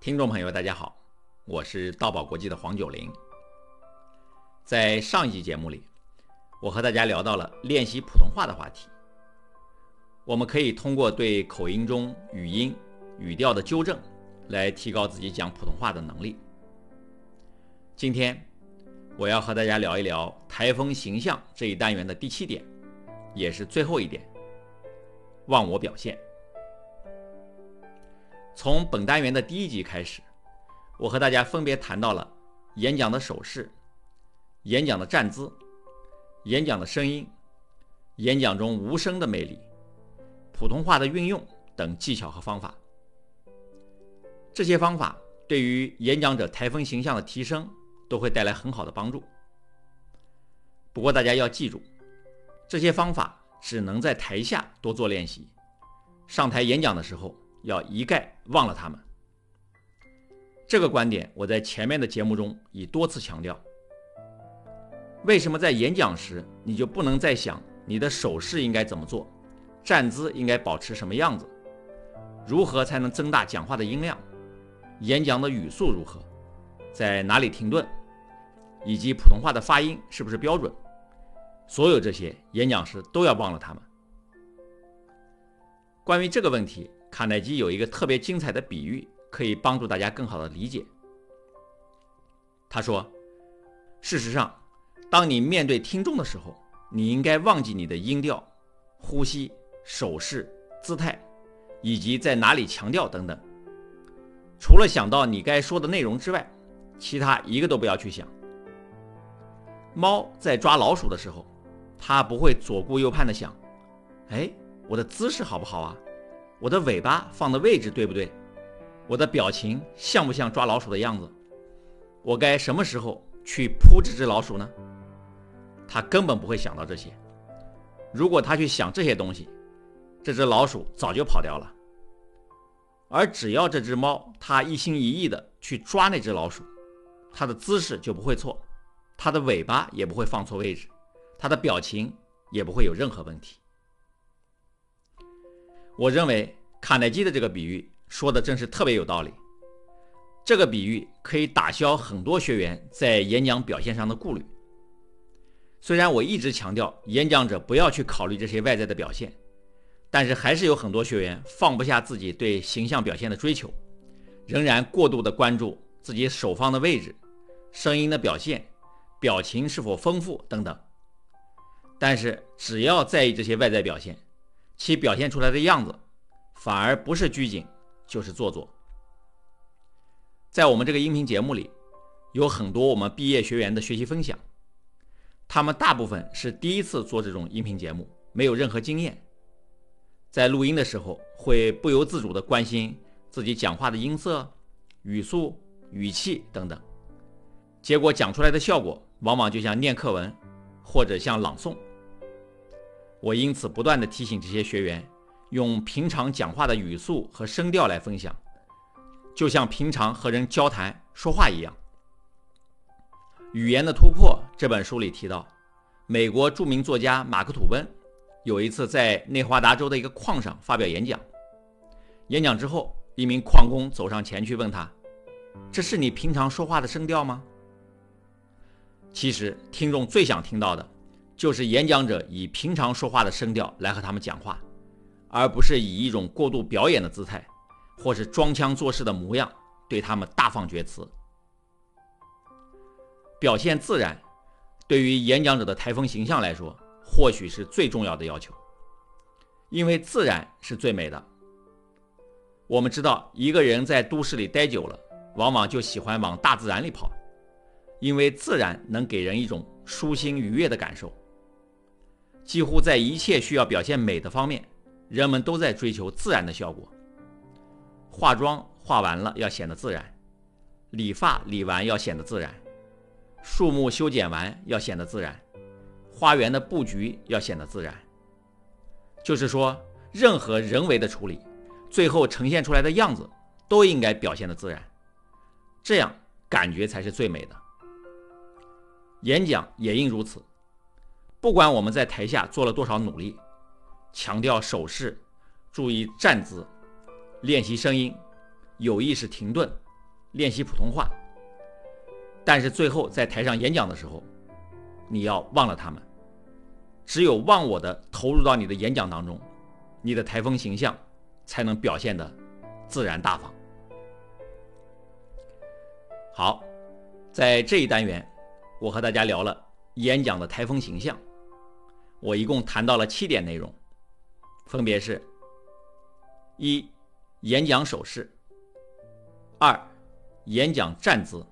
听众朋友，大家好，我是道宝国际的黄九龄。在上一集节目里，我和大家聊到了练习普通话的话题。我们可以通过对口音中语音、语调的纠正，来提高自己讲普通话的能力。今天我要和大家聊一聊台风形象这一单元的第七点，也是最后一点——忘我表现。从本单元的第一集开始，我和大家分别谈到了演讲的手势、演讲的站姿、演讲的声音、演讲中无声的魅力、普通话的运用等技巧和方法。这些方法对于演讲者台风形象的提升都会带来很好的帮助。不过大家要记住，这些方法只能在台下多做练习，上台演讲的时候。要一概忘了他们。这个观点我在前面的节目中已多次强调。为什么在演讲时你就不能再想你的手势应该怎么做，站姿应该保持什么样子，如何才能增大讲话的音量，演讲的语速如何，在哪里停顿，以及普通话的发音是不是标准？所有这些演讲时都要忘了他们。关于这个问题。卡耐基有一个特别精彩的比喻，可以帮助大家更好的理解。他说：“事实上，当你面对听众的时候，你应该忘记你的音调、呼吸、手势、姿态，以及在哪里强调等等。除了想到你该说的内容之外，其他一个都不要去想。猫在抓老鼠的时候，它不会左顾右盼的想：‘哎，我的姿势好不好啊？’”我的尾巴放的位置对不对？我的表情像不像抓老鼠的样子？我该什么时候去扑这只老鼠呢？他根本不会想到这些。如果他去想这些东西，这只老鼠早就跑掉了。而只要这只猫它一心一意的去抓那只老鼠，它的姿势就不会错，它的尾巴也不会放错位置，它的表情也不会有任何问题。我认为卡耐基的这个比喻说的真是特别有道理。这个比喻可以打消很多学员在演讲表现上的顾虑。虽然我一直强调演讲者不要去考虑这些外在的表现，但是还是有很多学员放不下自己对形象表现的追求，仍然过度的关注自己手放的位置、声音的表现、表情是否丰富等等。但是只要在意这些外在表现，其表现出来的样子，反而不是拘谨，就是做作。在我们这个音频节目里，有很多我们毕业学员的学习分享，他们大部分是第一次做这种音频节目，没有任何经验，在录音的时候会不由自主地关心自己讲话的音色、语速、语气等等，结果讲出来的效果往往就像念课文，或者像朗诵。我因此不断地提醒这些学员，用平常讲话的语速和声调来分享，就像平常和人交谈说话一样。《语言的突破》这本书里提到，美国著名作家马克吐温有一次在内华达州的一个矿上发表演讲，演讲之后，一名矿工走上前去问他：“这是你平常说话的声调吗？”其实，听众最想听到的。就是演讲者以平常说话的声调来和他们讲话，而不是以一种过度表演的姿态，或是装腔作势的模样对他们大放厥词。表现自然，对于演讲者的台风形象来说，或许是最重要的要求，因为自然是最美的。我们知道，一个人在都市里待久了，往往就喜欢往大自然里跑，因为自然能给人一种舒心愉悦的感受。几乎在一切需要表现美的方面，人们都在追求自然的效果。化妆化完了要显得自然，理发理完要显得自然，树木修剪完要显得自然，花园的布局要显得自然。就是说，任何人为的处理，最后呈现出来的样子都应该表现的自然，这样感觉才是最美的。演讲也应如此。不管我们在台下做了多少努力，强调手势，注意站姿，练习声音，有意识停顿，练习普通话。但是最后在台上演讲的时候，你要忘了他们，只有忘我的投入到你的演讲当中，你的台风形象才能表现的自然大方。好，在这一单元，我和大家聊了演讲的台风形象，我一共谈到了七点内容，分别是：一、演讲手势；二、演讲站姿。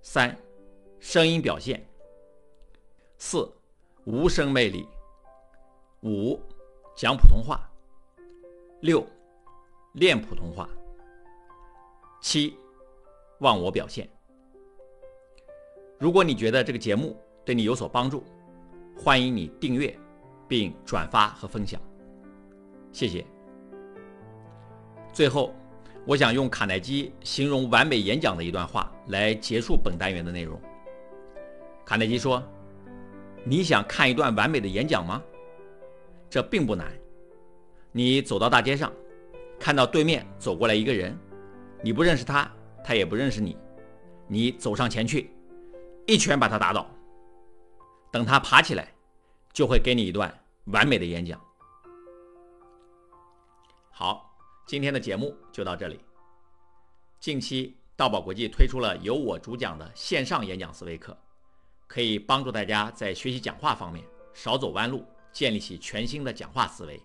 三、声音表现；四、无声魅力；五、讲普通话；六、练普通话；七、忘我表现。如果你觉得这个节目对你有所帮助，欢迎你订阅并转发和分享，谢谢。最后。我想用卡耐基形容完美演讲的一段话来结束本单元的内容。卡耐基说：“你想看一段完美的演讲吗？这并不难。你走到大街上，看到对面走过来一个人，你不认识他，他也不认识你，你走上前去，一拳把他打倒。等他爬起来，就会给你一段完美的演讲。”好。今天的节目就到这里。近期，道宝国际推出了由我主讲的线上演讲思维课，可以帮助大家在学习讲话方面少走弯路，建立起全新的讲话思维。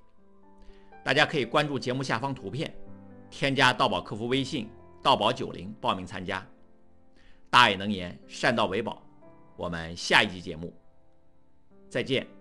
大家可以关注节目下方图片，添加道宝客服微信“道宝九零”报名参加。大爱能言，善道为宝。我们下一集节目再见。